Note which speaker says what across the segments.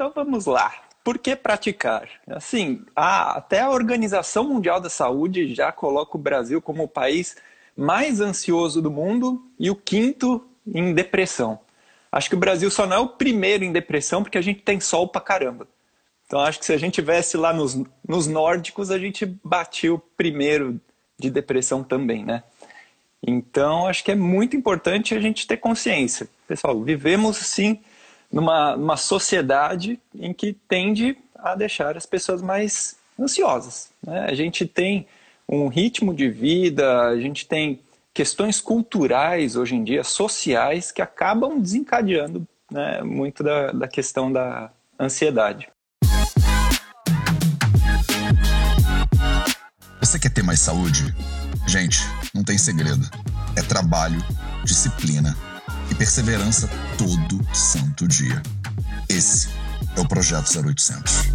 Speaker 1: Então vamos lá. Por que praticar? Assim, a, até a Organização Mundial da Saúde já coloca o Brasil como o país mais ansioso do mundo e o quinto em depressão. Acho que o Brasil só não é o primeiro em depressão porque a gente tem sol pra caramba. Então acho que se a gente tivesse lá nos, nos nórdicos, a gente batia o primeiro de depressão também, né? Então acho que é muito importante a gente ter consciência. Pessoal, vivemos sim numa, numa sociedade em que tende a deixar as pessoas mais ansiosas. Né? A gente tem um ritmo de vida, a gente tem questões culturais hoje em dia, sociais, que acabam desencadeando né, muito da, da questão da ansiedade.
Speaker 2: Você quer ter mais saúde? Gente, não tem segredo. É trabalho, disciplina e perseverança todo santo dia. Esse é o Projeto 0800.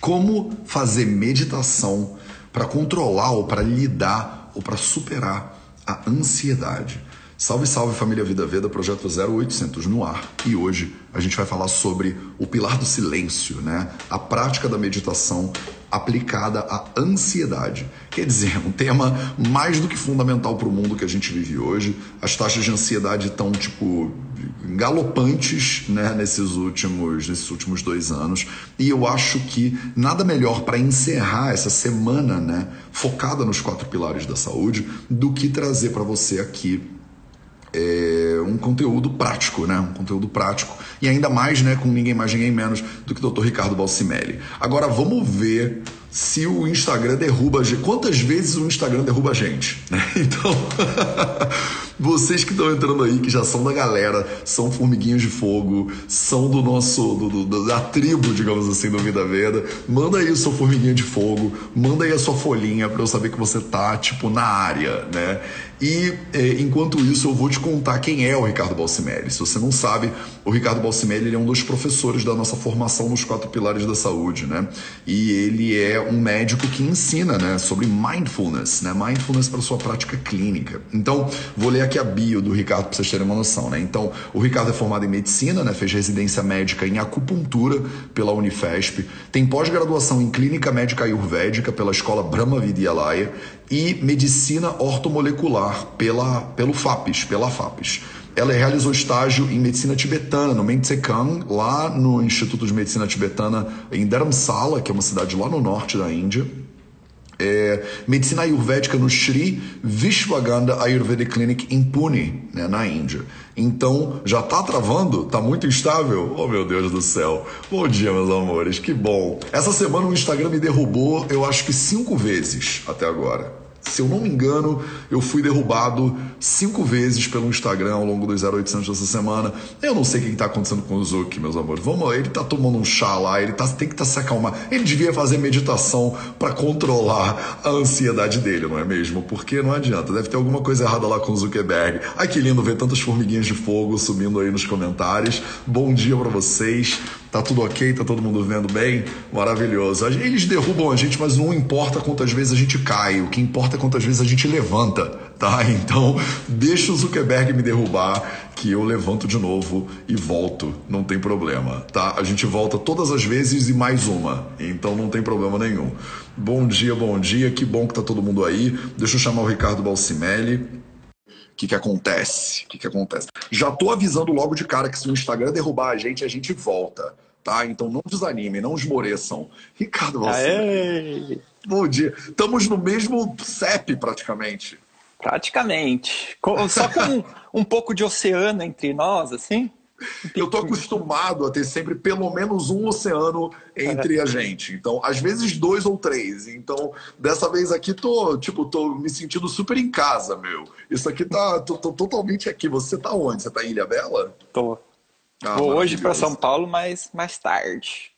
Speaker 2: Como fazer meditação para controlar ou para lidar ou para superar a ansiedade? Salve, salve família Vida Veda, projeto 0800 no ar. E hoje a gente vai falar sobre o pilar do silêncio, né? A prática da meditação aplicada à ansiedade. Quer dizer, um tema mais do que fundamental para o mundo que a gente vive hoje. As taxas de ansiedade estão, tipo, galopantes né, nesses, últimos, nesses últimos dois anos. E eu acho que nada melhor para encerrar essa semana né, focada nos quatro pilares da saúde do que trazer para você aqui é, um conteúdo prático, né? Um conteúdo prático. E ainda mais, né, com ninguém mais, ninguém menos do que o Dr. Ricardo Balsimelli. Agora vamos ver se o Instagram derruba a gente. Quantas vezes o Instagram derruba a gente? Né? Então, vocês que estão entrando aí, que já são da galera, são formiguinhos de fogo, são do nosso, do, do, da tribo, digamos assim, do Vida Veda, manda aí o seu formiguinho de fogo, manda aí a sua folhinha para eu saber que você tá, tipo, na área, né? E é, enquanto isso, eu vou te contar quem é o Ricardo Balsimelli. Se você não sabe, o Ricardo Balsimelli é um dos professores da nossa formação nos quatro pilares da saúde, né? E ele é um médico que ensina, né, sobre mindfulness, né? Mindfulness para sua prática clínica. Então, vou ler aqui a bio do Ricardo para vocês terem uma noção, né? Então, o Ricardo é formado em medicina, né? Fez residência médica em acupuntura pela Unifesp, tem pós-graduação em clínica médica ayurvédica pela Escola Brahma Vidyalaya e medicina ortomolecular pela, pelo FAPES, pela FAPES. Ela realizou estágio em medicina tibetana no Mentsekang, lá no Instituto de Medicina Tibetana em Dharamsala, que é uma cidade lá no norte da Índia. É, medicina ayurvédica no Sri Vishwagandha Ayurvedic Clinic em Pune, né, na Índia. Então, já tá travando? Tá muito instável? Oh, meu Deus do céu. Bom dia, meus amores, que bom. Essa semana o Instagram me derrubou, eu acho que cinco vezes até agora. Se eu não me engano, eu fui derrubado cinco vezes pelo Instagram ao longo dos 0800 dessa semana. Eu não sei o que está acontecendo com o Zuki, meus amores. Vamos ele está tomando um chá lá, ele tá, tem que tá se acalmar. Ele devia fazer meditação para controlar a ansiedade dele, não é mesmo? Porque não adianta, deve ter alguma coisa errada lá com o Zuckerberg. Ai que lindo ver tantas formiguinhas de fogo subindo aí nos comentários. Bom dia para vocês. Tá tudo ok? Tá todo mundo vendo bem? Maravilhoso. Eles derrubam a gente, mas não importa quantas vezes a gente cai. O que importa é quantas vezes a gente levanta, tá? Então, deixa o Zuckerberg me derrubar, que eu levanto de novo e volto. Não tem problema, tá? A gente volta todas as vezes e mais uma. Então, não tem problema nenhum. Bom dia, bom dia. Que bom que tá todo mundo aí. Deixa eu chamar o Ricardo Balsimelli. O que, que acontece? O que, que acontece? Já tô avisando logo de cara que se o Instagram derrubar a gente, a gente volta tá? Então não desanimem, não esmoreçam. Ricardo você. Bom dia. Estamos no mesmo CEP praticamente.
Speaker 1: Praticamente. Só com um pouco de oceano entre nós, assim.
Speaker 2: Eu tô acostumado a ter sempre pelo menos um oceano entre a gente. Então, às vezes dois ou três. Então, dessa vez aqui tô, tipo, tô me sentindo super em casa, meu. Isso aqui tá tô, tô totalmente aqui. Você tá onde? Você tá em Ilha Bela?
Speaker 1: Tô. Ah, Vou hoje para São Paulo, mas mais tarde.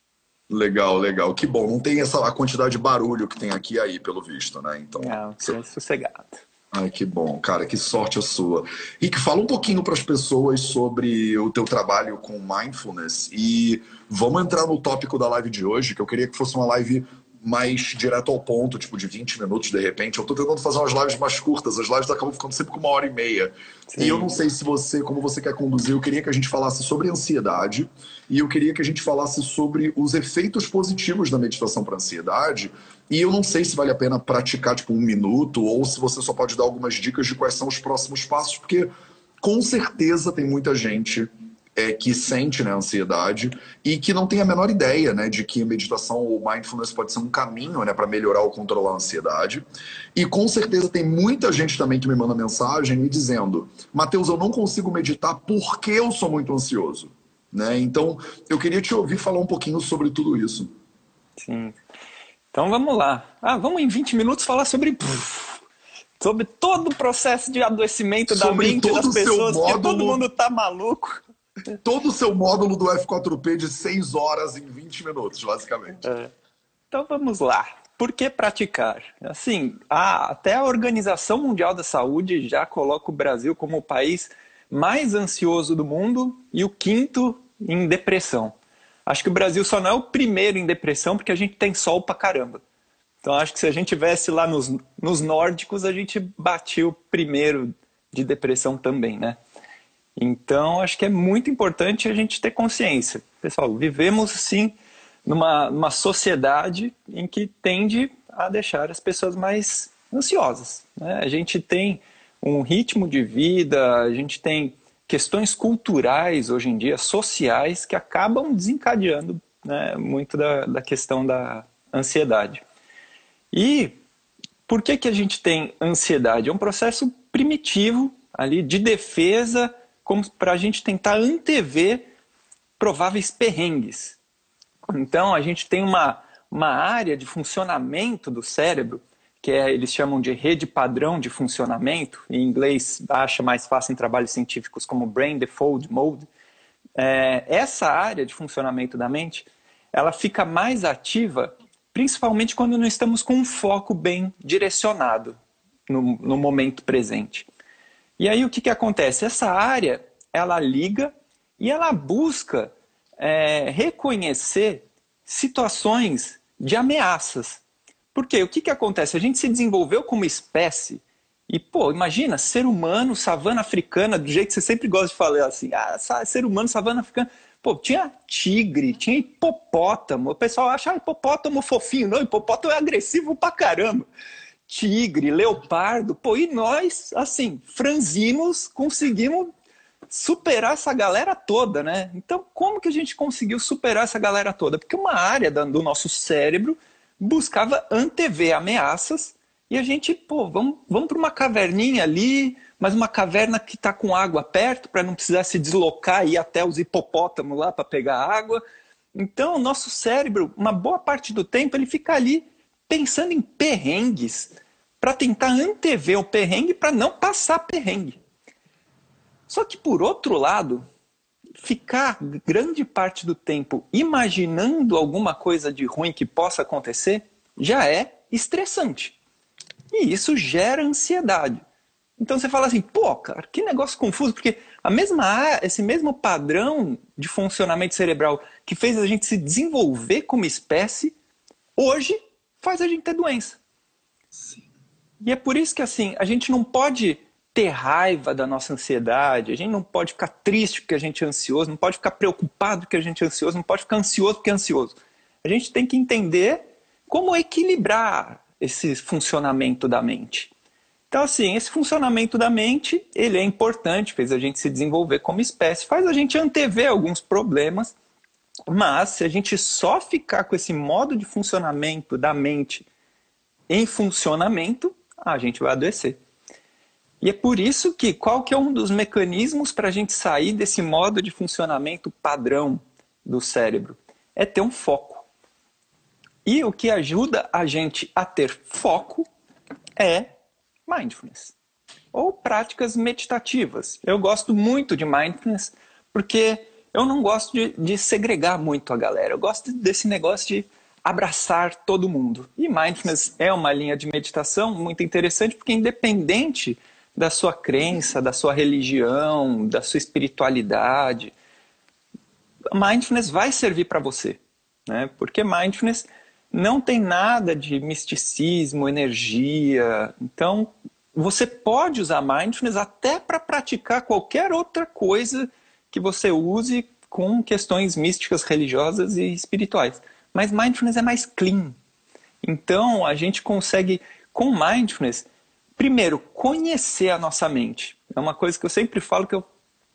Speaker 2: Legal, legal. Que bom. Não tem essa a quantidade de barulho que tem aqui aí, pelo visto, né? Então.
Speaker 1: Não, você... sossegado.
Speaker 2: Ai, que bom, cara, que sorte a sua. Rick, fala um pouquinho para as pessoas sobre o teu trabalho com mindfulness e vamos entrar no tópico da live de hoje, que eu queria que fosse uma live mais direto ao ponto, tipo de 20 minutos de repente. Eu tô tentando fazer umas lives mais curtas, as lives acabam ficando sempre com uma hora e meia. Sim. E eu não sei se você, como você quer conduzir, eu queria que a gente falasse sobre ansiedade e eu queria que a gente falasse sobre os efeitos positivos da meditação para ansiedade. E eu não sei se vale a pena praticar tipo um minuto ou se você só pode dar algumas dicas de quais são os próximos passos, porque com certeza tem muita gente é, que sente né, ansiedade e que não tem a menor ideia né, de que a meditação ou mindfulness pode ser um caminho né, para melhorar ou controlar a ansiedade. E com certeza tem muita gente também que me manda mensagem me dizendo: Mateus, eu não consigo meditar porque eu sou muito ansioso. Né? Então, eu queria te ouvir falar um pouquinho sobre tudo isso.
Speaker 1: Sim. Então vamos lá. Ah, vamos em 20 minutos falar sobre. Sobre todo o processo de adoecimento sobre da mente das pessoas, porque todo mundo tá maluco
Speaker 2: todo o seu módulo do F4P de 6 horas em 20 minutos, basicamente. É.
Speaker 1: Então vamos lá. Por que praticar? Assim, a, até a Organização Mundial da Saúde já coloca o Brasil como o país mais ansioso do mundo e o quinto em depressão. Acho que o Brasil só não é o primeiro em depressão porque a gente tem sol pra caramba. Então acho que se a gente tivesse lá nos, nos nórdicos, a gente batia o primeiro de depressão também, né? Então, acho que é muito importante a gente ter consciência. Pessoal, vivemos sim numa, numa sociedade em que tende a deixar as pessoas mais ansiosas. Né? A gente tem um ritmo de vida, a gente tem questões culturais hoje em dia, sociais, que acabam desencadeando né, muito da, da questão da ansiedade. E por que, que a gente tem ansiedade? É um processo primitivo ali de defesa como para a gente tentar antever prováveis perrengues. Então, a gente tem uma, uma área de funcionamento do cérebro, que é, eles chamam de rede padrão de funcionamento, em inglês acha mais fácil em trabalhos científicos como Brain Default Mode. É, essa área de funcionamento da mente, ela fica mais ativa principalmente quando não estamos com um foco bem direcionado no, no momento presente. E aí o que, que acontece? Essa área ela liga e ela busca é, reconhecer situações de ameaças. Porque o que, que acontece? A gente se desenvolveu como espécie e, pô, imagina, ser humano, savana africana, do jeito que você sempre gosta de falar assim, ah, ser humano, savana africana. Pô, tinha tigre, tinha hipopótamo. O pessoal acha ah, hipopótamo fofinho. Não, hipopótamo é agressivo pra caramba tigre, leopardo, pô, e nós, assim, franzinos, conseguimos superar essa galera toda, né? Então, como que a gente conseguiu superar essa galera toda? Porque uma área do nosso cérebro buscava antever ameaças e a gente, pô, vamos, vamos para uma caverninha ali, mas uma caverna que está com água perto para não precisar se deslocar e ir até os hipopótamos lá para pegar água. Então, o nosso cérebro, uma boa parte do tempo, ele fica ali pensando em perrengues para tentar antever o perrengue para não passar perrengue. Só que, por outro lado, ficar grande parte do tempo imaginando alguma coisa de ruim que possa acontecer já é estressante. E isso gera ansiedade. Então você fala assim, pô, cara, que negócio confuso, porque a mesma esse mesmo padrão de funcionamento cerebral que fez a gente se desenvolver como espécie, hoje faz a gente ter doença. Sim. E é por isso que assim, a gente não pode ter raiva da nossa ansiedade, a gente não pode ficar triste porque a gente é ansioso, não pode ficar preocupado porque a gente é ansioso, não pode ficar ansioso porque é ansioso. A gente tem que entender como equilibrar esse funcionamento da mente. Então, assim, esse funcionamento da mente, ele é importante, fez a gente se desenvolver como espécie, faz a gente antever alguns problemas mas se a gente só ficar com esse modo de funcionamento da mente em funcionamento, a gente vai adoecer. E é por isso que qual que é um dos mecanismos para a gente sair desse modo de funcionamento padrão do cérebro? É ter um foco. E o que ajuda a gente a ter foco é mindfulness ou práticas meditativas. Eu gosto muito de mindfulness porque eu não gosto de, de segregar muito a galera. Eu gosto desse negócio de abraçar todo mundo. E mindfulness é uma linha de meditação muito interessante porque independente da sua crença, da sua religião, da sua espiritualidade, mindfulness vai servir para você, né? Porque mindfulness não tem nada de misticismo, energia. Então, você pode usar mindfulness até para praticar qualquer outra coisa que você use com questões místicas, religiosas e espirituais. Mas mindfulness é mais clean. Então, a gente consegue, com mindfulness, primeiro, conhecer a nossa mente. É uma coisa que eu sempre falo que eu,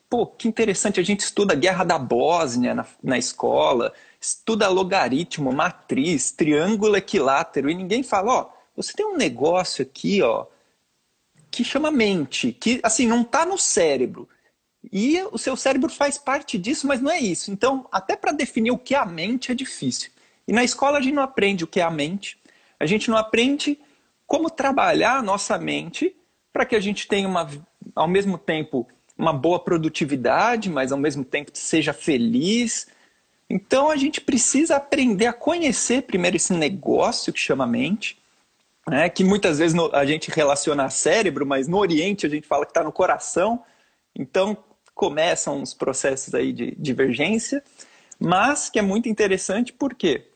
Speaker 1: pô, que interessante, a gente estuda a guerra da Bósnia na, na escola, estuda logaritmo, matriz, triângulo equilátero, e ninguém fala, ó, você tem um negócio aqui, ó, que chama mente, que assim não está no cérebro. E o seu cérebro faz parte disso, mas não é isso. Então, até para definir o que é a mente é difícil. E na escola a gente não aprende o que é a mente, a gente não aprende como trabalhar a nossa mente para que a gente tenha uma, ao mesmo tempo uma boa produtividade, mas ao mesmo tempo seja feliz. Então a gente precisa aprender a conhecer primeiro esse negócio que chama mente, né, que muitas vezes a gente relaciona a cérebro, mas no Oriente a gente fala que está no coração. Então começam os processos aí de divergência, mas que é muito interessante porque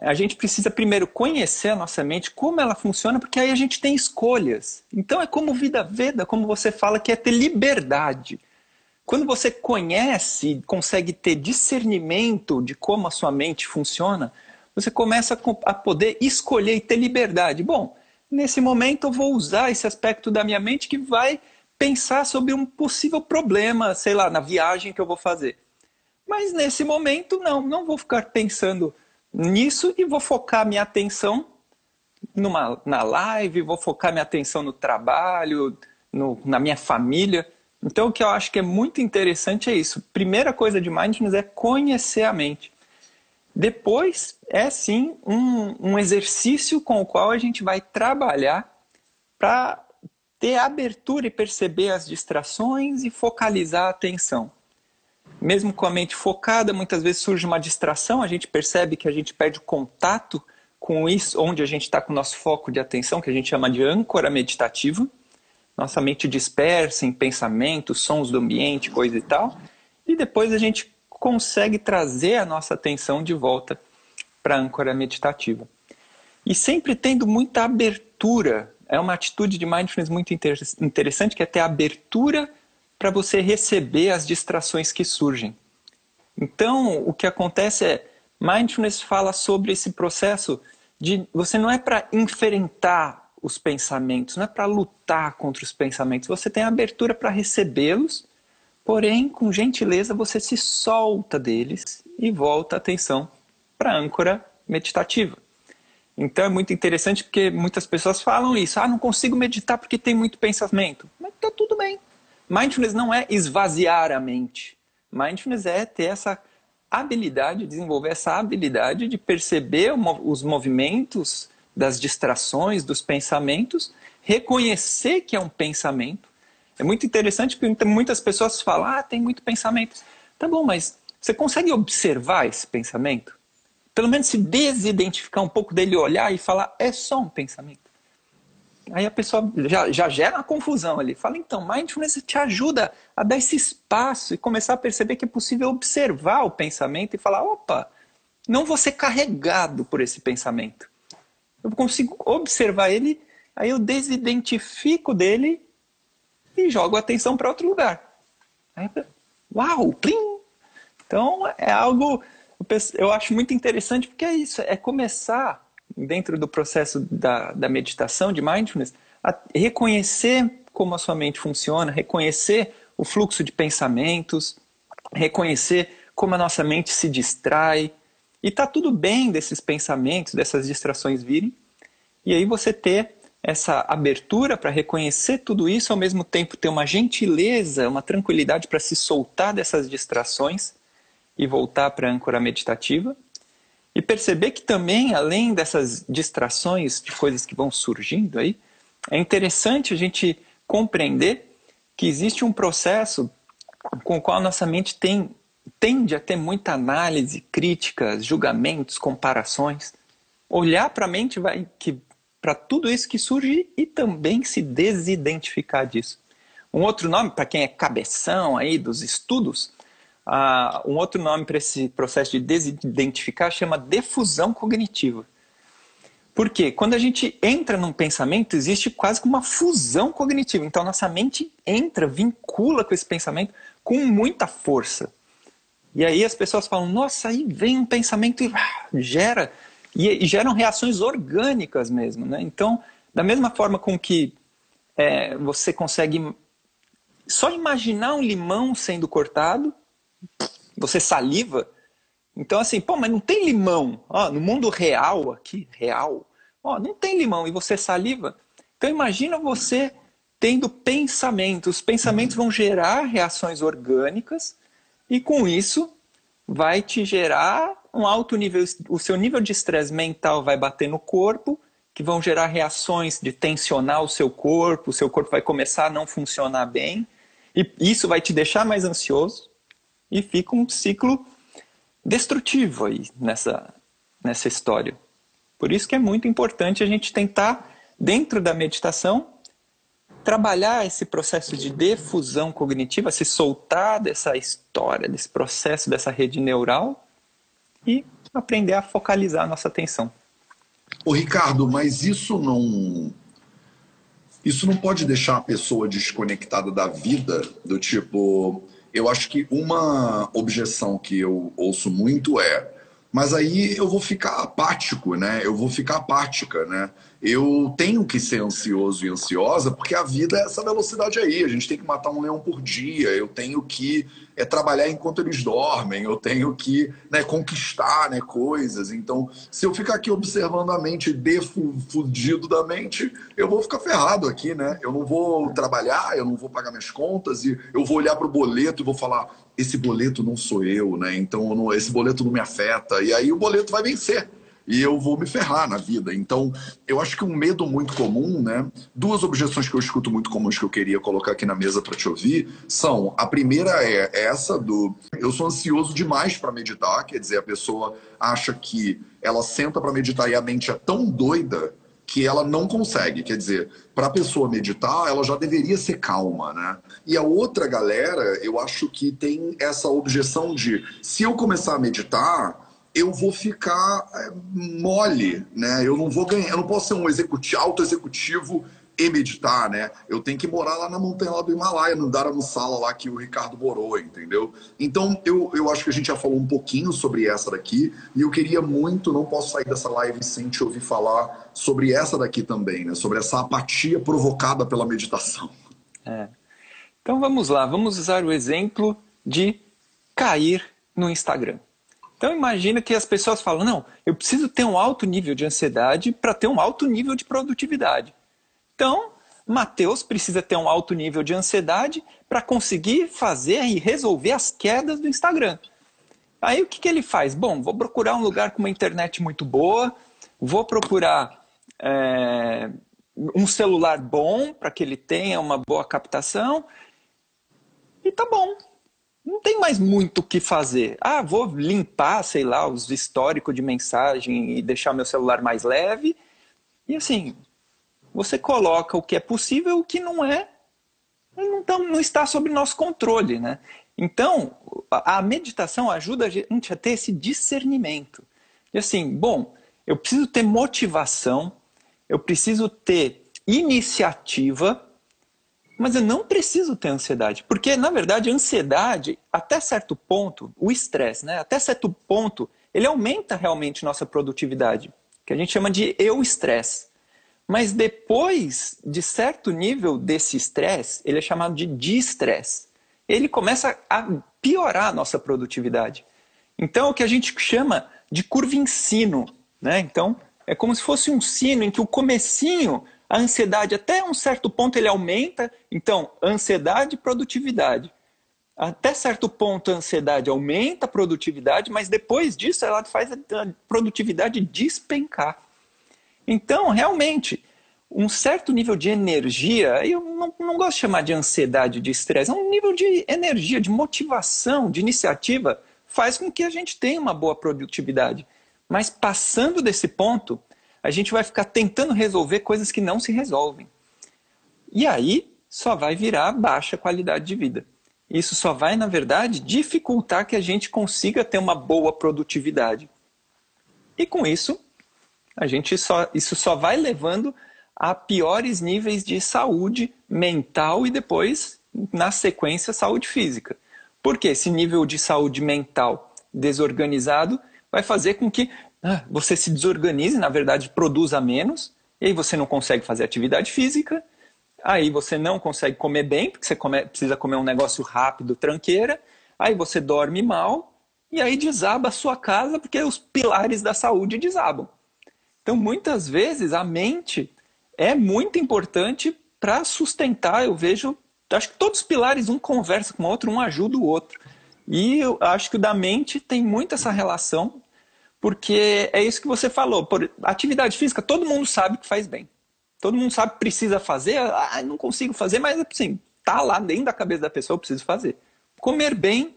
Speaker 1: a gente precisa primeiro conhecer a nossa mente, como ela funciona, porque aí a gente tem escolhas. Então é como vida veda, como você fala, que é ter liberdade. Quando você conhece, consegue ter discernimento de como a sua mente funciona, você começa a poder escolher e ter liberdade. Bom, nesse momento eu vou usar esse aspecto da minha mente que vai pensar sobre um possível problema, sei lá, na viagem que eu vou fazer. Mas nesse momento, não, não vou ficar pensando nisso e vou focar minha atenção numa, na live, vou focar minha atenção no trabalho, no, na minha família. Então, o que eu acho que é muito interessante é isso. Primeira coisa de mindfulness é conhecer a mente. Depois, é sim um, um exercício com o qual a gente vai trabalhar para ter abertura e perceber as distrações e focalizar a atenção. Mesmo com a mente focada, muitas vezes surge uma distração, a gente percebe que a gente perde o contato com isso, onde a gente está com o nosso foco de atenção, que a gente chama de âncora meditativa. Nossa mente dispersa em pensamentos, sons do ambiente, coisa e tal. E depois a gente consegue trazer a nossa atenção de volta para a âncora meditativa. E sempre tendo muita abertura é uma atitude de mindfulness muito interessante, que é ter abertura para você receber as distrações que surgem. Então, o que acontece é, mindfulness fala sobre esse processo de você não é para enfrentar os pensamentos, não é para lutar contra os pensamentos, você tem abertura para recebê-los, porém, com gentileza, você se solta deles e volta a atenção para a âncora meditativa. Então é muito interessante porque muitas pessoas falam isso. Ah, não consigo meditar porque tem muito pensamento. Mas tá tudo bem. Mindfulness não é esvaziar a mente. Mindfulness é ter essa habilidade, desenvolver essa habilidade de perceber os movimentos das distrações, dos pensamentos, reconhecer que é um pensamento. É muito interessante porque muitas pessoas falam: ah, tem muito pensamento. Tá bom, mas você consegue observar esse pensamento? Pelo menos se desidentificar um pouco dele, olhar e falar, é só um pensamento. Aí a pessoa já, já gera uma confusão ali. Fala, então, mindfulness te ajuda a dar esse espaço e começar a perceber que é possível observar o pensamento e falar, opa, não vou ser carregado por esse pensamento. Eu consigo observar ele, aí eu desidentifico dele e jogo a atenção para outro lugar. Aí, uau, plim! Então é algo eu acho muito interessante porque é isso, é começar dentro do processo da, da meditação, de mindfulness, a reconhecer como a sua mente funciona, reconhecer o fluxo de pensamentos, reconhecer como a nossa mente se distrai. E tá tudo bem desses pensamentos, dessas distrações virem. E aí você ter essa abertura para reconhecer tudo isso, ao mesmo tempo ter uma gentileza, uma tranquilidade para se soltar dessas distrações e voltar para a âncora meditativa. E perceber que também, além dessas distrações de coisas que vão surgindo aí, é interessante a gente compreender que existe um processo com o qual nossa mente tem, tende a ter muita análise, críticas, julgamentos, comparações. Olhar para a mente vai que para tudo isso que surge e também se desidentificar disso. Um outro nome para quem é cabeção aí dos estudos um outro nome para esse processo de desidentificar chama defusão cognitiva. Porque quando a gente entra num pensamento, existe quase que uma fusão cognitiva. Então, nossa mente entra, vincula com esse pensamento com muita força. E aí as pessoas falam, nossa, aí vem um pensamento e ah, gera. E, e, geram reações orgânicas mesmo. Né? Então, da mesma forma com que é, você consegue só imaginar um limão sendo cortado, você saliva. Então, assim, pô, mas não tem limão. Ó, no mundo real aqui, real, ó, não tem limão e você saliva. Então, imagina você tendo pensamentos. Os pensamentos vão gerar reações orgânicas e, com isso, vai te gerar um alto nível, o seu nível de estresse mental vai bater no corpo, que vão gerar reações de tensionar o seu corpo, o seu corpo vai começar a não funcionar bem, e isso vai te deixar mais ansioso, e fica um ciclo destrutivo aí nessa, nessa história. Por isso que é muito importante a gente tentar, dentro da meditação, trabalhar esse processo de defusão cognitiva, se soltar dessa história, desse processo, dessa rede neural e aprender a focalizar a nossa atenção.
Speaker 2: Ô Ricardo, mas isso não isso não pode deixar a pessoa desconectada da vida, do tipo, eu acho que uma objeção que eu ouço muito é, mas aí eu vou ficar apático, né? Eu vou ficar apática, né? eu tenho que ser ansioso e ansiosa porque a vida é essa velocidade aí. A gente tem que matar um leão por dia. Eu tenho que é, trabalhar enquanto eles dormem. Eu tenho que né, conquistar né, coisas. Então, se eu ficar aqui observando a mente defudido da mente, eu vou ficar ferrado aqui, né? Eu não vou trabalhar, eu não vou pagar minhas contas e eu vou olhar para o boleto e vou falar: esse boleto não sou eu, né? Então, não, esse boleto não me afeta. E aí o boleto vai vencer e eu vou me ferrar na vida. Então, eu acho que um medo muito comum, né? Duas objeções que eu escuto muito comuns que eu queria colocar aqui na mesa para te ouvir são: a primeira é essa do eu sou ansioso demais para meditar, quer dizer, a pessoa acha que ela senta para meditar e a mente é tão doida que ela não consegue. Quer dizer, para a pessoa meditar, ela já deveria ser calma, né? E a outra galera, eu acho que tem essa objeção de se eu começar a meditar, eu vou ficar é, mole, né? Eu não vou ganhar, eu não posso ser um executivo, auto-executivo e meditar, né? Eu tenho que morar lá na montanha lá do Himalaia, no Dharamsala lá que o Ricardo morou, entendeu? Então, eu, eu acho que a gente já falou um pouquinho sobre essa daqui e eu queria muito, não posso sair dessa live sem te ouvir falar sobre essa daqui também, né? Sobre essa apatia provocada pela meditação.
Speaker 1: É. Então, vamos lá, vamos usar o exemplo de cair no Instagram. Então imagina que as pessoas falam: não, eu preciso ter um alto nível de ansiedade para ter um alto nível de produtividade. Então, Mateus precisa ter um alto nível de ansiedade para conseguir fazer e resolver as quedas do Instagram. Aí o que, que ele faz? Bom, vou procurar um lugar com uma internet muito boa, vou procurar é, um celular bom para que ele tenha uma boa captação. E tá bom, não tem mais muito o que fazer. Ah, vou limpar, sei lá, os históricos de mensagem e deixar meu celular mais leve. E assim, você coloca o que é possível, o que não é, não, tá, não está sob nosso controle, né? Então, a meditação ajuda a gente a ter esse discernimento. E assim, bom, eu preciso ter motivação, eu preciso ter iniciativa mas eu não preciso ter ansiedade, porque na verdade a ansiedade, até certo ponto, o estresse, né? Até certo ponto, ele aumenta realmente nossa produtividade, que a gente chama de eu estresse. Mas depois de certo nível desse estresse, ele é chamado de distress. Ele começa a piorar a nossa produtividade. Então, o que a gente chama de curva em sino, né? Então, é como se fosse um sino em que o comecinho a ansiedade, até um certo ponto, ele aumenta. Então, ansiedade e produtividade. Até certo ponto, a ansiedade aumenta a produtividade, mas depois disso, ela faz a produtividade despencar. Então, realmente, um certo nível de energia, eu não, não gosto de chamar de ansiedade, de estresse, é um nível de energia, de motivação, de iniciativa, faz com que a gente tenha uma boa produtividade. Mas passando desse ponto, a gente vai ficar tentando resolver coisas que não se resolvem. E aí só vai virar baixa qualidade de vida. Isso só vai, na verdade, dificultar que a gente consiga ter uma boa produtividade. E com isso, a gente só, isso só vai levando a piores níveis de saúde mental e depois, na sequência, saúde física. Porque esse nível de saúde mental desorganizado vai fazer com que ah, você se desorganize, na verdade, produza menos, e aí você não consegue fazer atividade física, aí você não consegue comer bem, porque você come, precisa comer um negócio rápido, tranqueira, aí você dorme mal, e aí desaba a sua casa, porque os pilares da saúde desabam. Então, muitas vezes, a mente é muito importante para sustentar, eu vejo, acho que todos os pilares, um conversa com o outro, um ajuda o outro. E eu acho que o da mente tem muito essa relação, porque é isso que você falou. Por atividade física, todo mundo sabe que faz bem. Todo mundo sabe que precisa fazer, ah, não consigo fazer, mas assim, tá lá dentro da cabeça da pessoa, eu preciso fazer. Comer bem,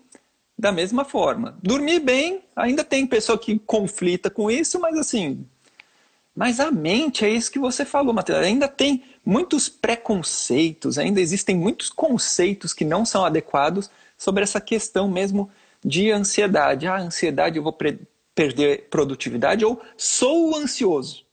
Speaker 1: da mesma forma. Dormir bem, ainda tem pessoa que conflita com isso, mas assim. Mas a mente, é isso que você falou, Matheus. Ainda tem muitos preconceitos, ainda existem muitos conceitos que não são adequados sobre essa questão mesmo de ansiedade. Ah, ansiedade, eu vou perder produtividade ou sou ansioso.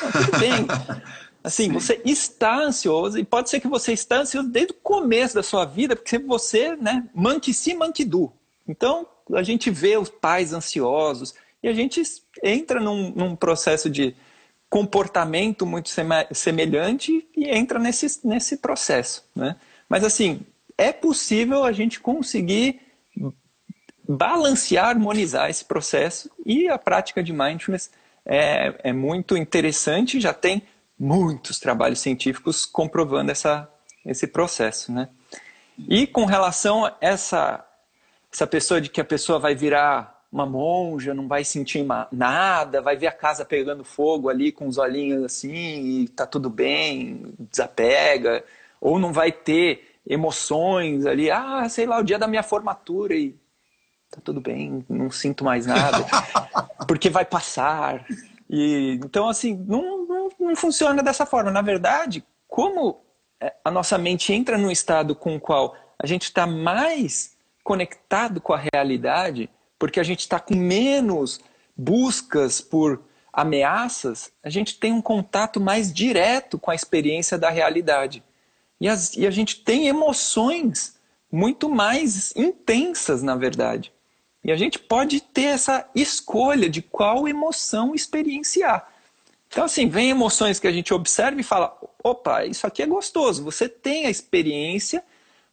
Speaker 1: Não, tudo bem. Assim, Sim. você está ansioso e pode ser que você está ansioso desde o começo da sua vida, porque você, né, manque si, manque do. Então, a gente vê os pais ansiosos e a gente entra num, num processo de comportamento muito semelhante e entra nesse, nesse processo, né? Mas, assim, é possível a gente conseguir balancear, harmonizar esse processo e a prática de mindfulness é, é muito interessante, já tem muitos trabalhos científicos comprovando essa, esse processo, né? E com relação a essa, essa pessoa de que a pessoa vai virar uma monja, não vai sentir nada, vai ver a casa pegando fogo ali com os olhinhos assim e tá tudo bem, desapega, ou não vai ter emoções ali, ah, sei lá, o dia da minha formatura e tá tudo bem, não sinto mais nada, porque vai passar. E, então, assim, não, não, não funciona dessa forma. Na verdade, como é, a nossa mente entra num estado com o qual a gente está mais conectado com a realidade, porque a gente está com menos buscas por ameaças, a gente tem um contato mais direto com a experiência da realidade. E, as, e a gente tem emoções muito mais intensas, na verdade. E a gente pode ter essa escolha de qual emoção experienciar. Então, assim, vem emoções que a gente observa e fala: opa, isso aqui é gostoso. Você tem a experiência,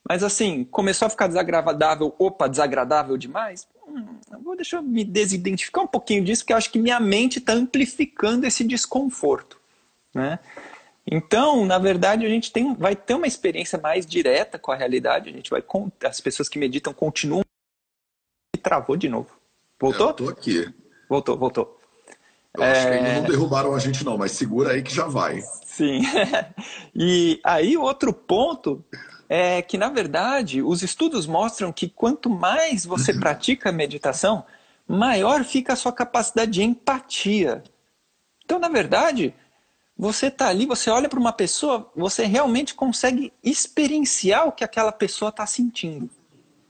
Speaker 1: mas assim, começou a ficar desagradável, opa, desagradável demais. Hum, vou deixar eu me desidentificar um pouquinho disso, porque eu acho que minha mente está amplificando esse desconforto. Né? Então, na verdade, a gente tem, vai ter uma experiência mais direta com a realidade. A gente vai as pessoas que meditam continuam travou de novo. Voltou?
Speaker 2: É, eu tô aqui.
Speaker 1: Voltou, voltou.
Speaker 2: Eu é... acho que ainda não é. derrubaram a gente não, mas segura aí que já vai.
Speaker 1: Sim. e aí outro ponto é que, na verdade, os estudos mostram que quanto mais você uhum. pratica a meditação, maior fica a sua capacidade de empatia. Então, na verdade, você está ali, você olha para uma pessoa, você realmente consegue experienciar o que aquela pessoa está sentindo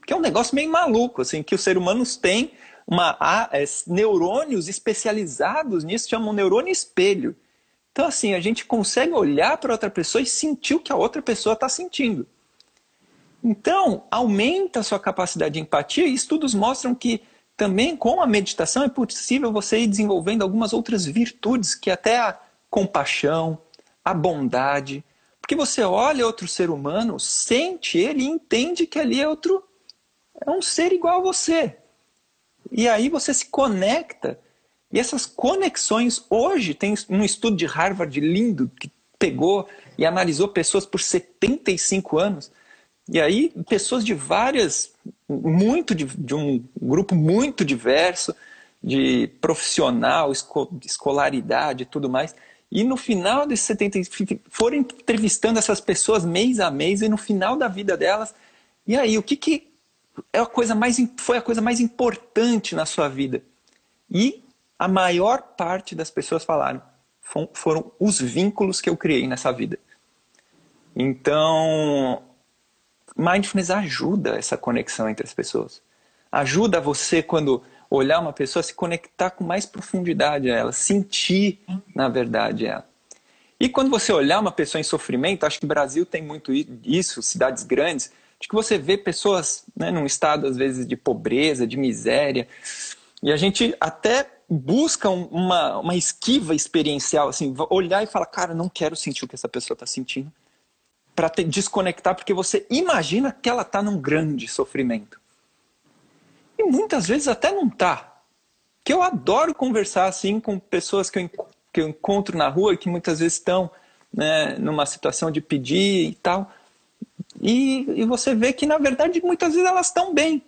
Speaker 1: que é um negócio meio maluco, assim, que os seres humanos têm uma, é, neurônios especializados nisso, chamam neurônio espelho. Então, assim, a gente consegue olhar para outra pessoa e sentir o que a outra pessoa está sentindo. Então, aumenta a sua capacidade de empatia e estudos mostram que também com a meditação é possível você ir desenvolvendo algumas outras virtudes, que até a compaixão, a bondade. Porque você olha outro ser humano, sente ele e entende que ali é outro é um ser igual a você. E aí você se conecta. E essas conexões, hoje, tem um estudo de Harvard lindo que pegou e analisou pessoas por 75 anos. E aí, pessoas de várias, muito de, de um grupo muito diverso, de profissional, esco, escolaridade e tudo mais. E no final desses 75, foram entrevistando essas pessoas mês a mês, e no final da vida delas, e aí, o que, que é a coisa mais, foi a coisa mais importante na sua vida. E a maior parte das pessoas falaram, foram os vínculos que eu criei nessa vida. Então, mindfulness ajuda essa conexão entre as pessoas. Ajuda você quando olhar uma pessoa, se conectar com mais profundidade a ela, sentir, na verdade, ela. E quando você olhar uma pessoa em sofrimento, acho que o Brasil tem muito isso, cidades grandes, de que você vê pessoas né, num estado, às vezes, de pobreza, de miséria, e a gente até busca uma, uma esquiva experiencial, assim, olhar e falar, cara, não quero sentir o que essa pessoa está sentindo, para desconectar, porque você imagina que ela está num grande sofrimento. E muitas vezes até não está. Que eu adoro conversar assim com pessoas que eu que eu encontro na rua e que muitas vezes estão né, numa situação de pedir e tal. E, e você vê que, na verdade, muitas vezes elas estão bem.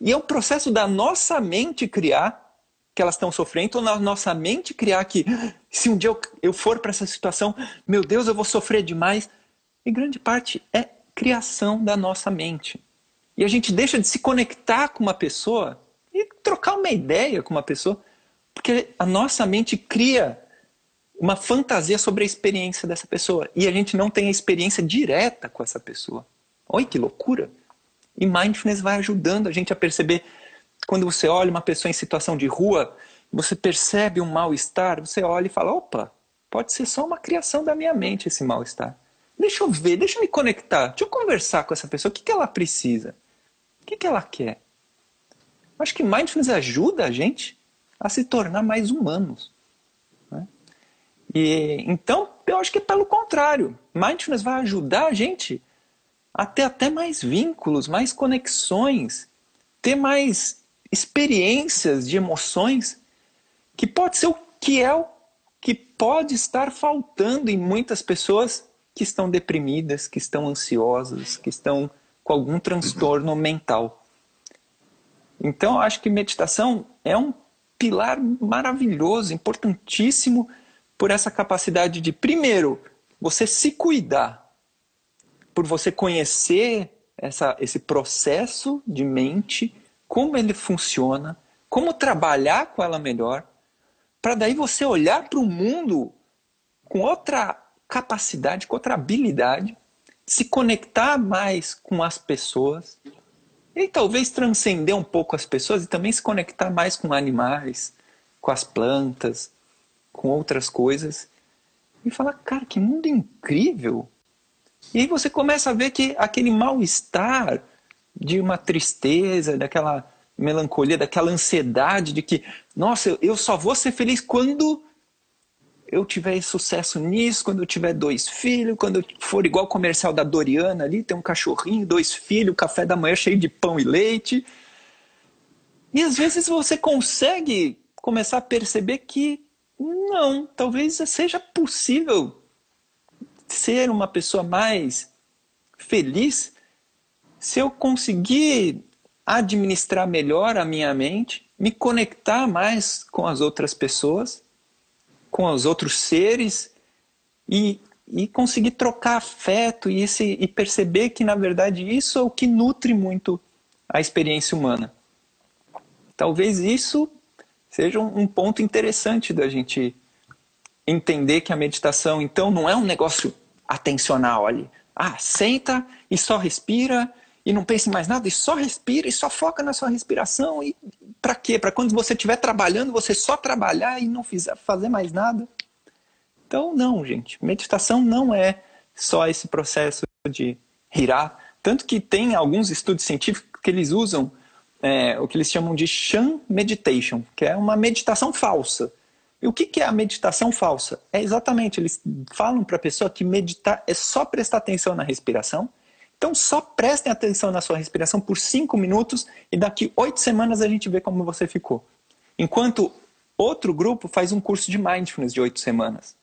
Speaker 1: E é o processo da nossa mente criar que elas estão sofrendo, ou na nossa mente criar que se um dia eu, eu for para essa situação, meu Deus, eu vou sofrer demais. E grande parte é criação da nossa mente. E a gente deixa de se conectar com uma pessoa e trocar uma ideia com uma pessoa, porque a nossa mente cria uma fantasia sobre a experiência dessa pessoa. E a gente não tem a experiência direta com essa pessoa. Olha que loucura! E mindfulness vai ajudando a gente a perceber. Quando você olha uma pessoa em situação de rua, você percebe um mal-estar, você olha e fala: opa, pode ser só uma criação da minha mente esse mal-estar. Deixa eu ver, deixa eu me conectar, deixa eu conversar com essa pessoa. O que, que ela precisa? O que, que ela quer? Acho que mindfulness ajuda a gente a se tornar mais humanos. E, então, eu acho que é pelo contrário. Mindfulness vai ajudar a gente a ter até mais vínculos, mais conexões, ter mais experiências de emoções, que pode ser o que é o que pode estar faltando em muitas pessoas que estão deprimidas, que estão ansiosas, que estão com algum transtorno mental. Então, eu acho que meditação é um pilar maravilhoso, importantíssimo por essa capacidade de, primeiro, você se cuidar, por você conhecer essa, esse processo de mente, como ele funciona, como trabalhar com ela melhor, para daí você olhar para o mundo com outra capacidade, com outra habilidade, se conectar mais com as pessoas e talvez transcender um pouco as pessoas e também se conectar mais com animais, com as plantas, com outras coisas e fala, cara, que mundo incrível! E aí você começa a ver que aquele mal-estar de uma tristeza, daquela melancolia, daquela ansiedade de que, nossa, eu só vou ser feliz quando eu tiver sucesso nisso, quando eu tiver dois filhos, quando eu for igual o comercial da Doriana ali, tem um cachorrinho, dois filhos, café da manhã cheio de pão e leite. E às vezes você consegue começar a perceber que não, talvez seja possível ser uma pessoa mais feliz se eu conseguir administrar melhor a minha mente, me conectar mais com as outras pessoas, com os outros seres e, e conseguir trocar afeto e, esse, e perceber que, na verdade, isso é o que nutre muito a experiência humana. Talvez isso seja um ponto interessante da gente entender que a meditação, então, não é um negócio atencional ali. Ah, senta e só respira e não pense mais nada e só respira e só foca na sua respiração e para quê? Para quando você estiver trabalhando, você só trabalhar e não fizer, fazer mais nada? Então, não, gente. Meditação não é só esse processo de rirar. Tanto que tem alguns estudos científicos que eles usam é, o que eles chamam de sham meditation, que é uma meditação falsa. E o que, que é a meditação falsa? É exatamente, eles falam para a pessoa que meditar é só prestar atenção na respiração. Então só prestem atenção na sua respiração por cinco minutos e daqui oito semanas a gente vê como você ficou. Enquanto outro grupo faz um curso de mindfulness de oito semanas.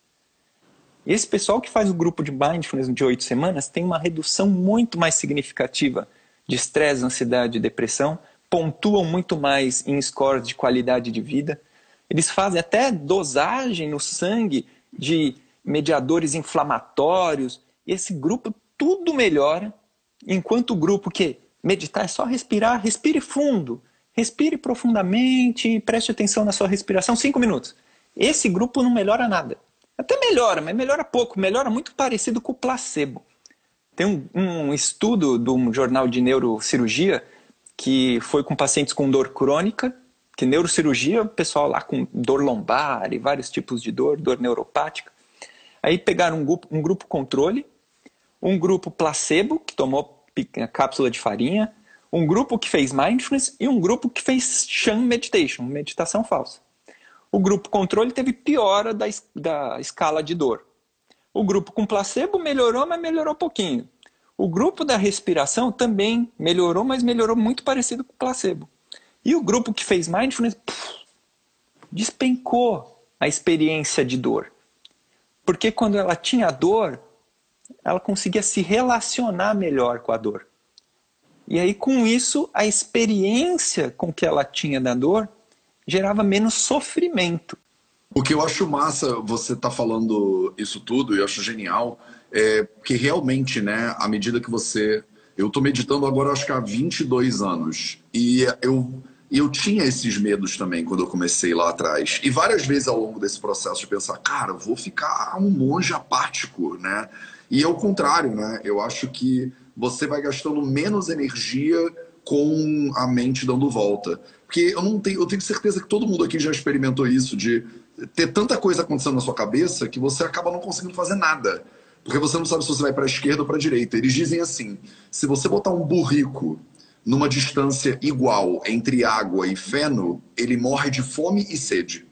Speaker 1: Esse pessoal que faz o grupo de mindfulness de oito semanas tem uma redução muito mais significativa de estresse, ansiedade e depressão pontuam muito mais em scores de qualidade de vida. Eles fazem até dosagem no sangue de mediadores inflamatórios. Esse grupo tudo melhora, enquanto o grupo que meditar é só respirar, respire fundo, respire profundamente preste atenção na sua respiração cinco minutos. Esse grupo não melhora nada. Até melhora, mas melhora pouco, melhora muito parecido com o placebo. Tem um, um estudo de um jornal de neurocirurgia que foi com pacientes com dor crônica que neurocirurgia, o pessoal lá com dor lombar e vários tipos de dor, dor neuropática. Aí pegaram um grupo, um grupo controle, um grupo placebo, que tomou cápsula de farinha, um grupo que fez mindfulness e um grupo que fez sham meditation, meditação falsa. O grupo controle teve piora da, da escala de dor. O grupo com placebo melhorou, mas melhorou pouquinho. O grupo da respiração também melhorou, mas melhorou muito parecido com o placebo. E o grupo que fez mindfulness puf, despencou a experiência de dor. Porque quando ela tinha dor, ela conseguia se relacionar melhor com a dor. E aí, com isso, a experiência com que ela tinha da dor gerava menos sofrimento.
Speaker 2: O que eu acho massa você tá falando isso tudo, e eu acho genial, é que realmente, né, à medida que você. Eu tô meditando agora, acho que há 22 anos. E eu, eu tinha esses medos também quando eu comecei lá atrás. E várias vezes ao longo desse processo de pensar, cara, vou ficar um monge apático, né? E ao contrário, né? Eu acho que você vai gastando menos energia com a mente dando volta. Porque eu não tenho, eu tenho certeza que todo mundo aqui já experimentou isso de ter tanta coisa acontecendo na sua cabeça que você acaba não conseguindo fazer nada. Porque você não sabe se você vai para a esquerda ou para a direita. Eles dizem assim: se você botar um burrico numa distância igual entre água e feno, ele morre de fome e sede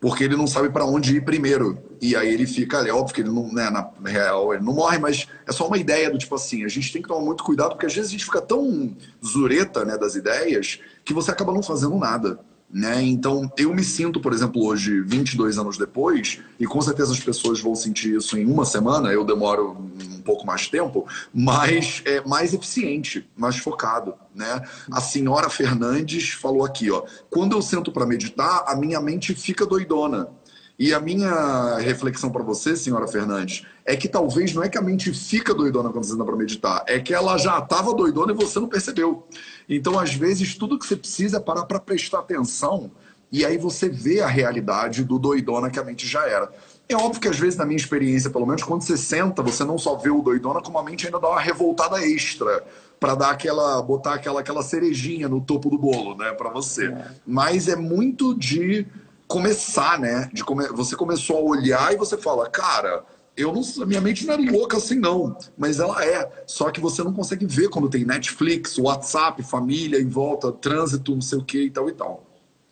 Speaker 2: porque ele não sabe para onde ir primeiro. E aí ele fica, é óbvio que ele não, né, na real, ele não morre, mas é só uma ideia do tipo assim, a gente tem que tomar muito cuidado, porque às vezes a gente fica tão zureta, né, das ideias, que você acaba não fazendo nada. Né? Então, eu me sinto, por exemplo, hoje, 22 anos depois, e com certeza as pessoas vão sentir isso em uma semana, eu demoro um pouco mais tempo, mas é mais eficiente, mais focado. Né? A senhora Fernandes falou aqui: ó, quando eu sento para meditar, a minha mente fica doidona. E a minha reflexão para você, senhora Fernandes, é que talvez não é que a mente fica doidona quando você anda para meditar, é que ela já estava doidona e você não percebeu. Então, às vezes, tudo que você precisa é parar para prestar atenção e aí você vê a realidade do doidona que a mente já era. É óbvio que às vezes, na minha experiência, pelo menos, quando você senta, você não só vê o doidona, como a mente ainda dá uma revoltada extra para dar aquela, botar aquela, aquela cerejinha no topo do bolo, né, para você. É. Mas é muito de começar, né? De come... Você começou a olhar e você fala, cara, eu não, minha mente não é louca assim, não. Mas ela é. Só que você não consegue ver quando tem Netflix, WhatsApp, família em volta, trânsito, não sei o que e tal e tal.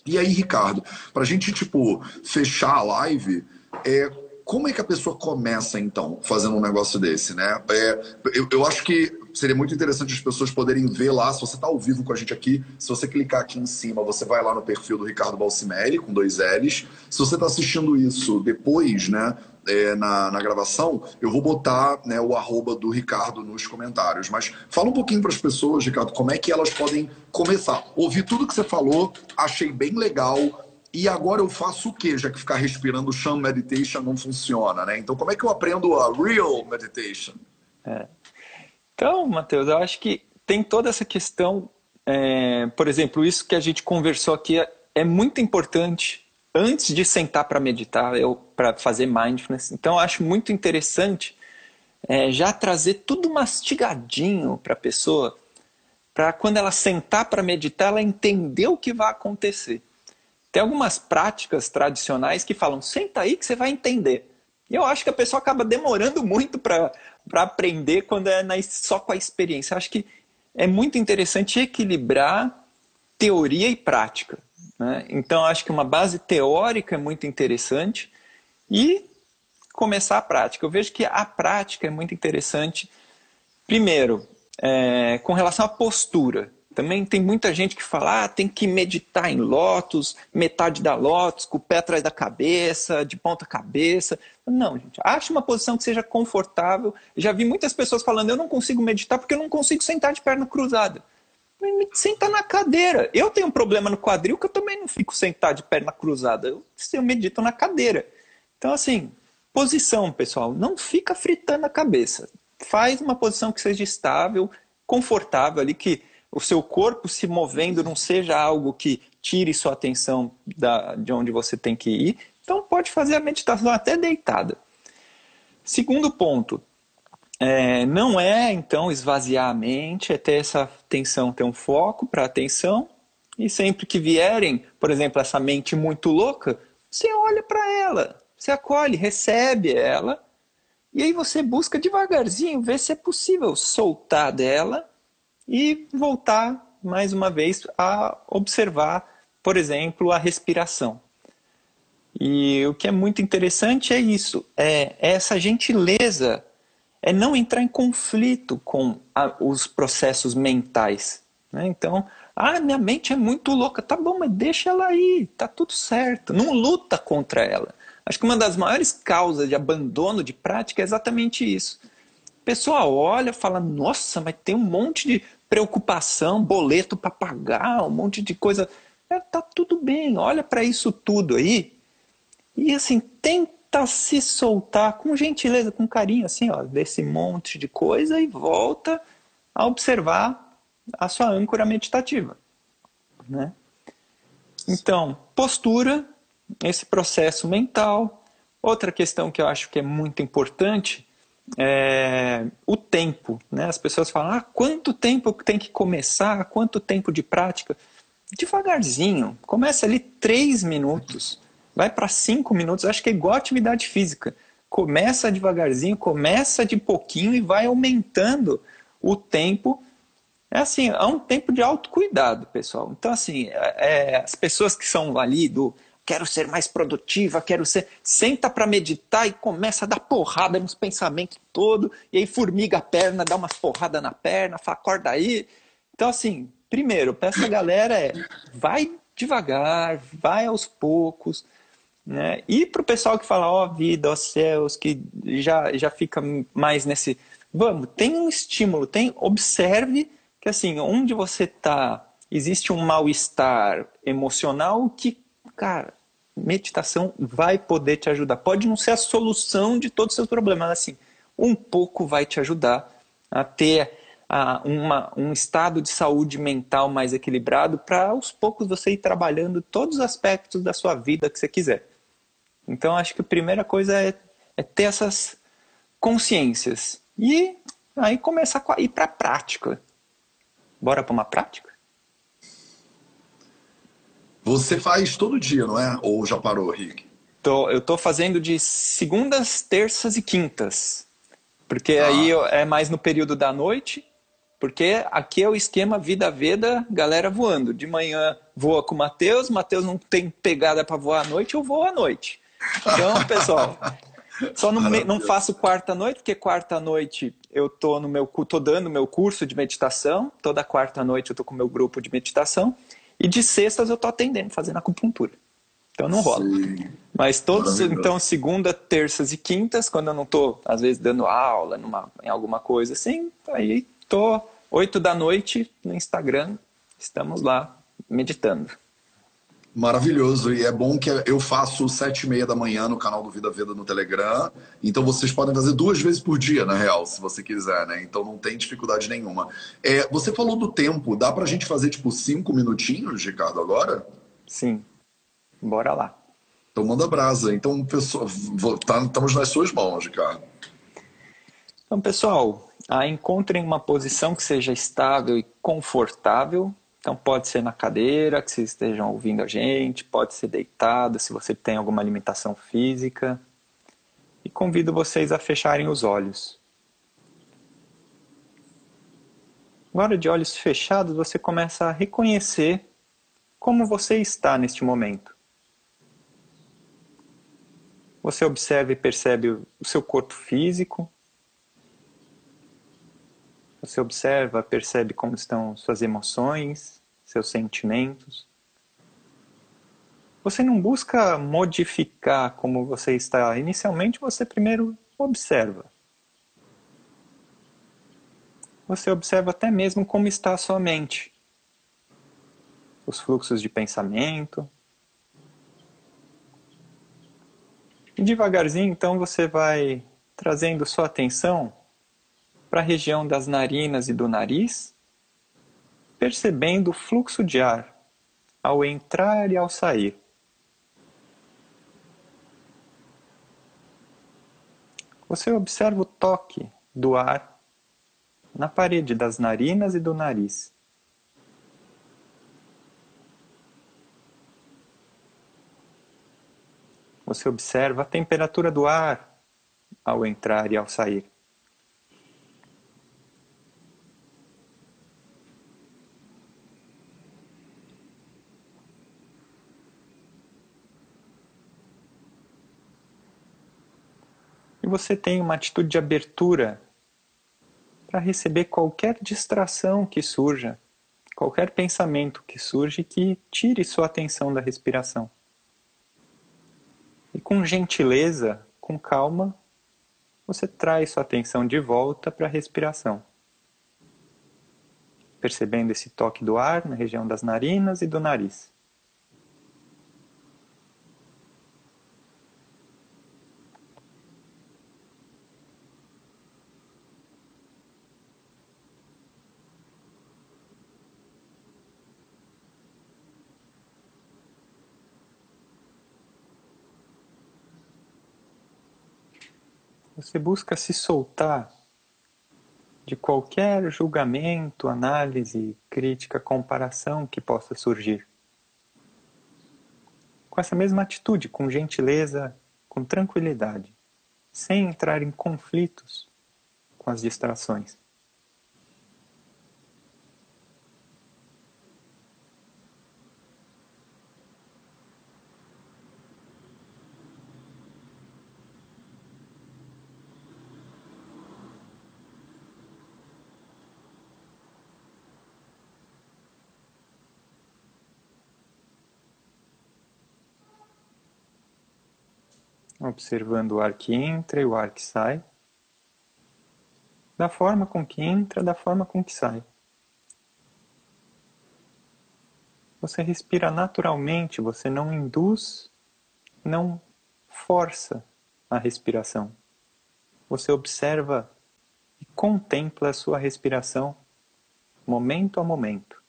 Speaker 2: E aí, Ricardo, pra gente, tipo, fechar a live, é, como é que a pessoa começa, então, fazendo um negócio desse, né? É, eu, eu acho que seria muito interessante as pessoas poderem ver lá. Se você está ao vivo com a gente aqui, se você clicar aqui em cima, você vai lá no perfil do Ricardo Balsimelli, com dois L's. Se você está assistindo isso depois, né, é, na, na, gravação, eu vou botar né, o arroba do Ricardo nos comentários. Mas fala um pouquinho para as pessoas, Ricardo, como é que elas podem começar. Ouvi tudo que você falou, achei bem legal. E agora eu faço o quê? Já que ficar respirando chão meditation não funciona, né? Então, como é que eu aprendo a real meditation?
Speaker 1: É. Então, Matheus, eu acho que tem toda essa questão, é, por exemplo, isso que a gente conversou aqui é, é muito importante antes de sentar para meditar, para fazer mindfulness. Então, eu acho muito interessante é, já trazer tudo mastigadinho para a pessoa, para quando ela sentar para meditar, ela entender o que vai acontecer. Tem algumas práticas tradicionais que falam, senta aí que você vai entender. E eu acho que a pessoa acaba demorando muito para aprender quando é na, só com a experiência. Eu acho que é muito interessante equilibrar teoria e prática. Né? Então, acho que uma base teórica é muito interessante e começar a prática. Eu vejo que a prática é muito interessante, primeiro, é, com relação à postura. Também tem muita gente que fala, ah, tem que meditar em lótus, metade da lótus, com o pé atrás da cabeça, de ponta cabeça. Não, gente, ache uma posição que seja confortável. Já vi muitas pessoas falando, eu não consigo meditar porque eu não consigo sentar de perna cruzada. Senta na cadeira. Eu tenho um problema no quadril que eu também não fico sentado de perna cruzada. Eu, eu medito na cadeira. Então, assim, posição, pessoal. Não fica fritando a cabeça. Faz uma posição que seja estável, confortável ali, que o seu corpo se movendo não seja algo que tire sua atenção da, de onde você tem que ir. Então pode fazer a meditação até deitada. Segundo ponto, é, não é então esvaziar a mente, é ter essa atenção, ter um foco para atenção E sempre que vierem, por exemplo, essa mente muito louca, você olha para ela, você acolhe, recebe ela, e aí você busca devagarzinho ver se é possível soltar dela e voltar mais uma vez a observar, por exemplo, a respiração. E o que é muito interessante é isso, é essa gentileza, é não entrar em conflito com a, os processos mentais. Né? Então, ah, minha mente é muito louca, tá bom, mas deixa ela aí, tá tudo certo, não luta contra ela. Acho que uma das maiores causas de abandono de prática é exatamente isso. A pessoa olha, fala, nossa, mas tem um monte de preocupação, boleto para pagar, um monte de coisa. É, tá tudo bem, olha para isso tudo aí e assim, tenta se soltar com gentileza, com carinho, assim, ó, desse monte de coisa e volta a observar a sua âncora meditativa. Né? Então, postura, esse processo mental. Outra questão que eu acho que é muito importante é o tempo. Né? As pessoas falam, ah, quanto tempo tem que começar? Quanto tempo de prática? Devagarzinho, começa ali três minutos vai para cinco minutos, acho que é igual atividade física. Começa devagarzinho, começa de pouquinho e vai aumentando o tempo. É assim, há um tempo de autocuidado, pessoal. Então, assim, é, as pessoas que são ali do quero ser mais produtiva, quero ser. Senta para meditar e começa a dar porrada nos pensamentos todo, e aí formiga a perna, dá umas porradas na perna, fala, acorda aí. Então, assim, primeiro, peço a galera é vai devagar, vai aos poucos, né? E para o pessoal que fala, ó oh, vida, ó oh, céus, que já, já fica mais nesse. Vamos, tem um estímulo, tem, observe que assim, onde você está, existe um mal-estar emocional que, cara, meditação vai poder te ajudar. Pode não ser a solução de todos os seus problemas, mas assim, um pouco vai te ajudar a ter a, uma, um estado de saúde mental mais equilibrado para aos poucos você ir trabalhando todos os aspectos da sua vida que você quiser. Então, acho que a primeira coisa é, é ter essas consciências. E aí começar a ir para a prática. Bora para uma prática?
Speaker 2: Você faz todo dia, não é? Ou já parou, Rick?
Speaker 1: Tô, eu tô fazendo de segundas, terças e quintas. Porque ah. aí é mais no período da noite. Porque aqui é o esquema vida veda, galera voando. De manhã voa com o Matheus, Matheus não tem pegada para voar à noite, eu vou à noite. Então, pessoal, só não, não faço quarta-noite, porque quarta-noite eu tô no meu tô dando meu curso de meditação, toda quarta-noite eu tô com o meu grupo de meditação, e de sextas eu tô atendendo, fazendo acupuntura. Então não rola. Sim. Mas todos, então, segunda, terças e quintas, quando eu não tô, às vezes, dando aula numa, em alguma coisa assim, aí tô oito da noite no Instagram, estamos lá meditando.
Speaker 2: Maravilhoso. E é bom que eu faço sete e meia da manhã no canal do Vida Veda no Telegram. Então vocês podem fazer duas vezes por dia, na real, se você quiser, né? Então não tem dificuldade nenhuma. É, você falou do tempo. Dá pra gente fazer tipo cinco minutinhos, Ricardo, agora?
Speaker 1: Sim. Bora lá.
Speaker 2: Então manda brasa. Então, pessoal, tá, estamos nas suas mãos, Ricardo.
Speaker 1: Então, pessoal, ah, encontrem uma posição que seja estável e confortável então pode ser na cadeira que vocês estejam ouvindo a gente, pode ser deitado se você tem alguma limitação física. E convido vocês a fecharem os olhos. Agora de olhos fechados, você começa a reconhecer como você está neste momento. Você observa e percebe o seu corpo físico, você observa, percebe como estão suas emoções, seus sentimentos. Você não busca modificar como você está. Inicialmente, você primeiro observa. Você observa até mesmo como está a sua mente. Os fluxos de pensamento. E devagarzinho, então, você vai trazendo sua atenção para a região das narinas e do nariz, percebendo o fluxo de ar ao entrar e ao sair. Você observa o toque do ar na parede das narinas e do nariz. Você observa a temperatura do ar ao entrar e ao sair. Você tem uma atitude de abertura para receber qualquer distração que surja, qualquer pensamento que surge que tire sua atenção da respiração. E com gentileza, com calma, você traz sua atenção de volta para a respiração. Percebendo esse toque do ar na região das narinas e do nariz. Você busca se soltar de qualquer julgamento, análise, crítica, comparação que possa surgir. Com essa mesma atitude, com gentileza, com tranquilidade, sem entrar em conflitos com as distrações. Observando o ar que entra e o ar que sai, da forma com que entra, da forma com que sai. Você respira naturalmente, você não induz, não força a respiração. Você observa e contempla a sua respiração momento a momento.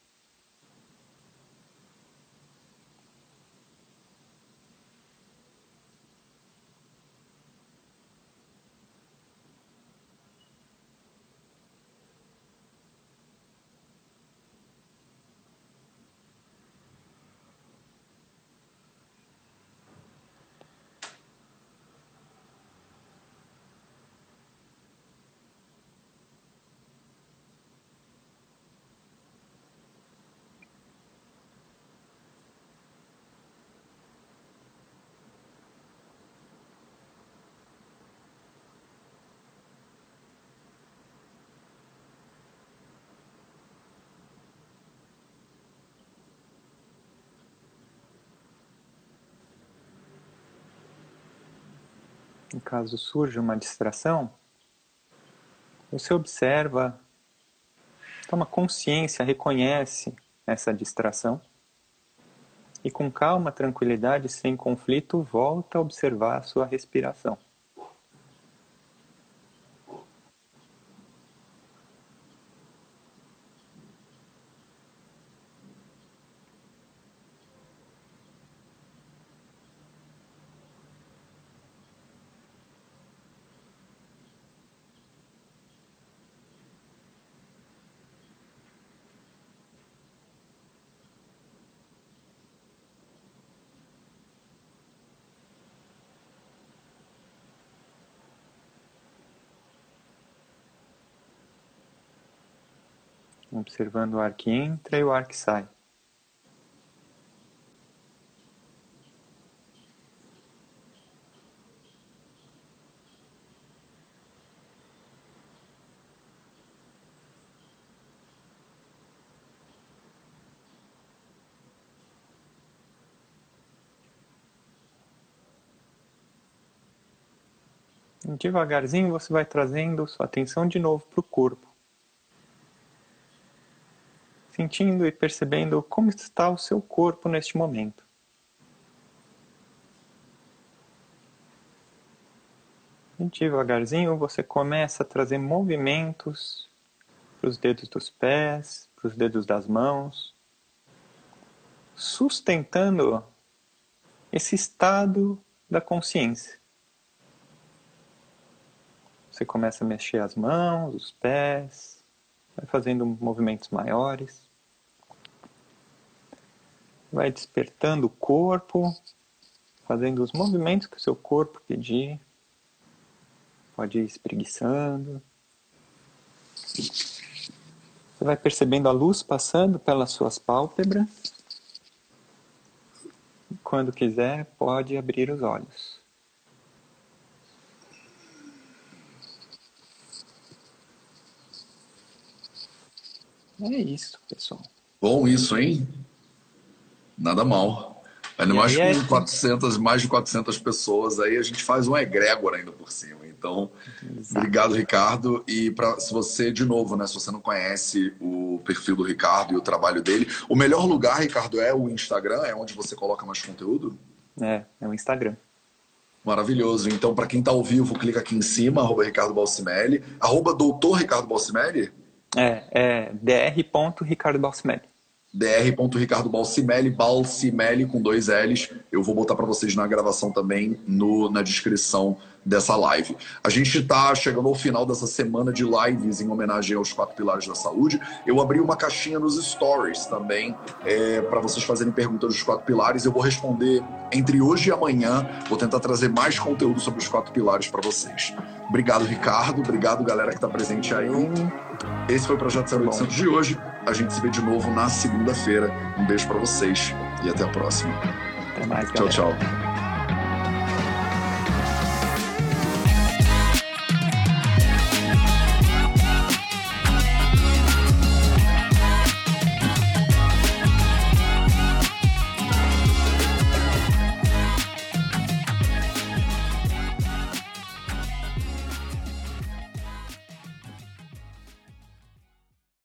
Speaker 1: Em caso surja uma distração, você observa, toma consciência, reconhece essa distração e com calma, tranquilidade, sem conflito, volta a observar a sua respiração. Observando o ar que entra e o ar que sai. Devagarzinho você vai trazendo sua atenção de novo para o corpo. Sentindo e percebendo como está o seu corpo neste momento. E devagarzinho você começa a trazer movimentos para os dedos dos pés, para os dedos das mãos, sustentando esse estado da consciência. Você começa a mexer as mãos, os pés, vai fazendo movimentos maiores vai despertando o corpo, fazendo os movimentos que o seu corpo pedir. Pode ir espreguiçando. Você vai percebendo a luz passando pelas suas pálpebras. Quando quiser, pode abrir os olhos. É isso, pessoal.
Speaker 2: Bom isso, hein? Nada mal. Ainda mais com é... 400, mais de 400 pessoas aí, a gente faz um egrégor ainda por cima. Então, Exato. obrigado, Ricardo. E pra, se você, de novo, né, se você não conhece o perfil do Ricardo e o trabalho dele, o melhor lugar, Ricardo, é o Instagram? É onde você coloca mais conteúdo?
Speaker 1: É, é o Instagram.
Speaker 2: Maravilhoso. Então, para quem está ao vivo, clica aqui em cima, arroba Ricardo Balsimelli. Arroba doutor Ricardo Balsimelli?
Speaker 1: É, é dr.ricardo Balsimelli
Speaker 2: dr.ricardo Balsimelli, Balsimelli com dois L's. Eu vou botar para vocês na gravação também, no, na descrição dessa live. A gente está chegando ao final dessa semana de lives em homenagem aos quatro pilares da saúde. Eu abri uma caixinha nos stories também é, para vocês fazerem perguntas dos quatro pilares. Eu vou responder entre hoje e amanhã. Vou tentar trazer mais conteúdo sobre os quatro pilares para vocês. Obrigado, Ricardo. Obrigado, galera que está presente aí. Esse foi o Projeto 0800 de hoje. A gente se vê de novo na segunda-feira. Um beijo para vocês e até a próxima.
Speaker 1: Até mais,
Speaker 2: galera. Tchau, tchau.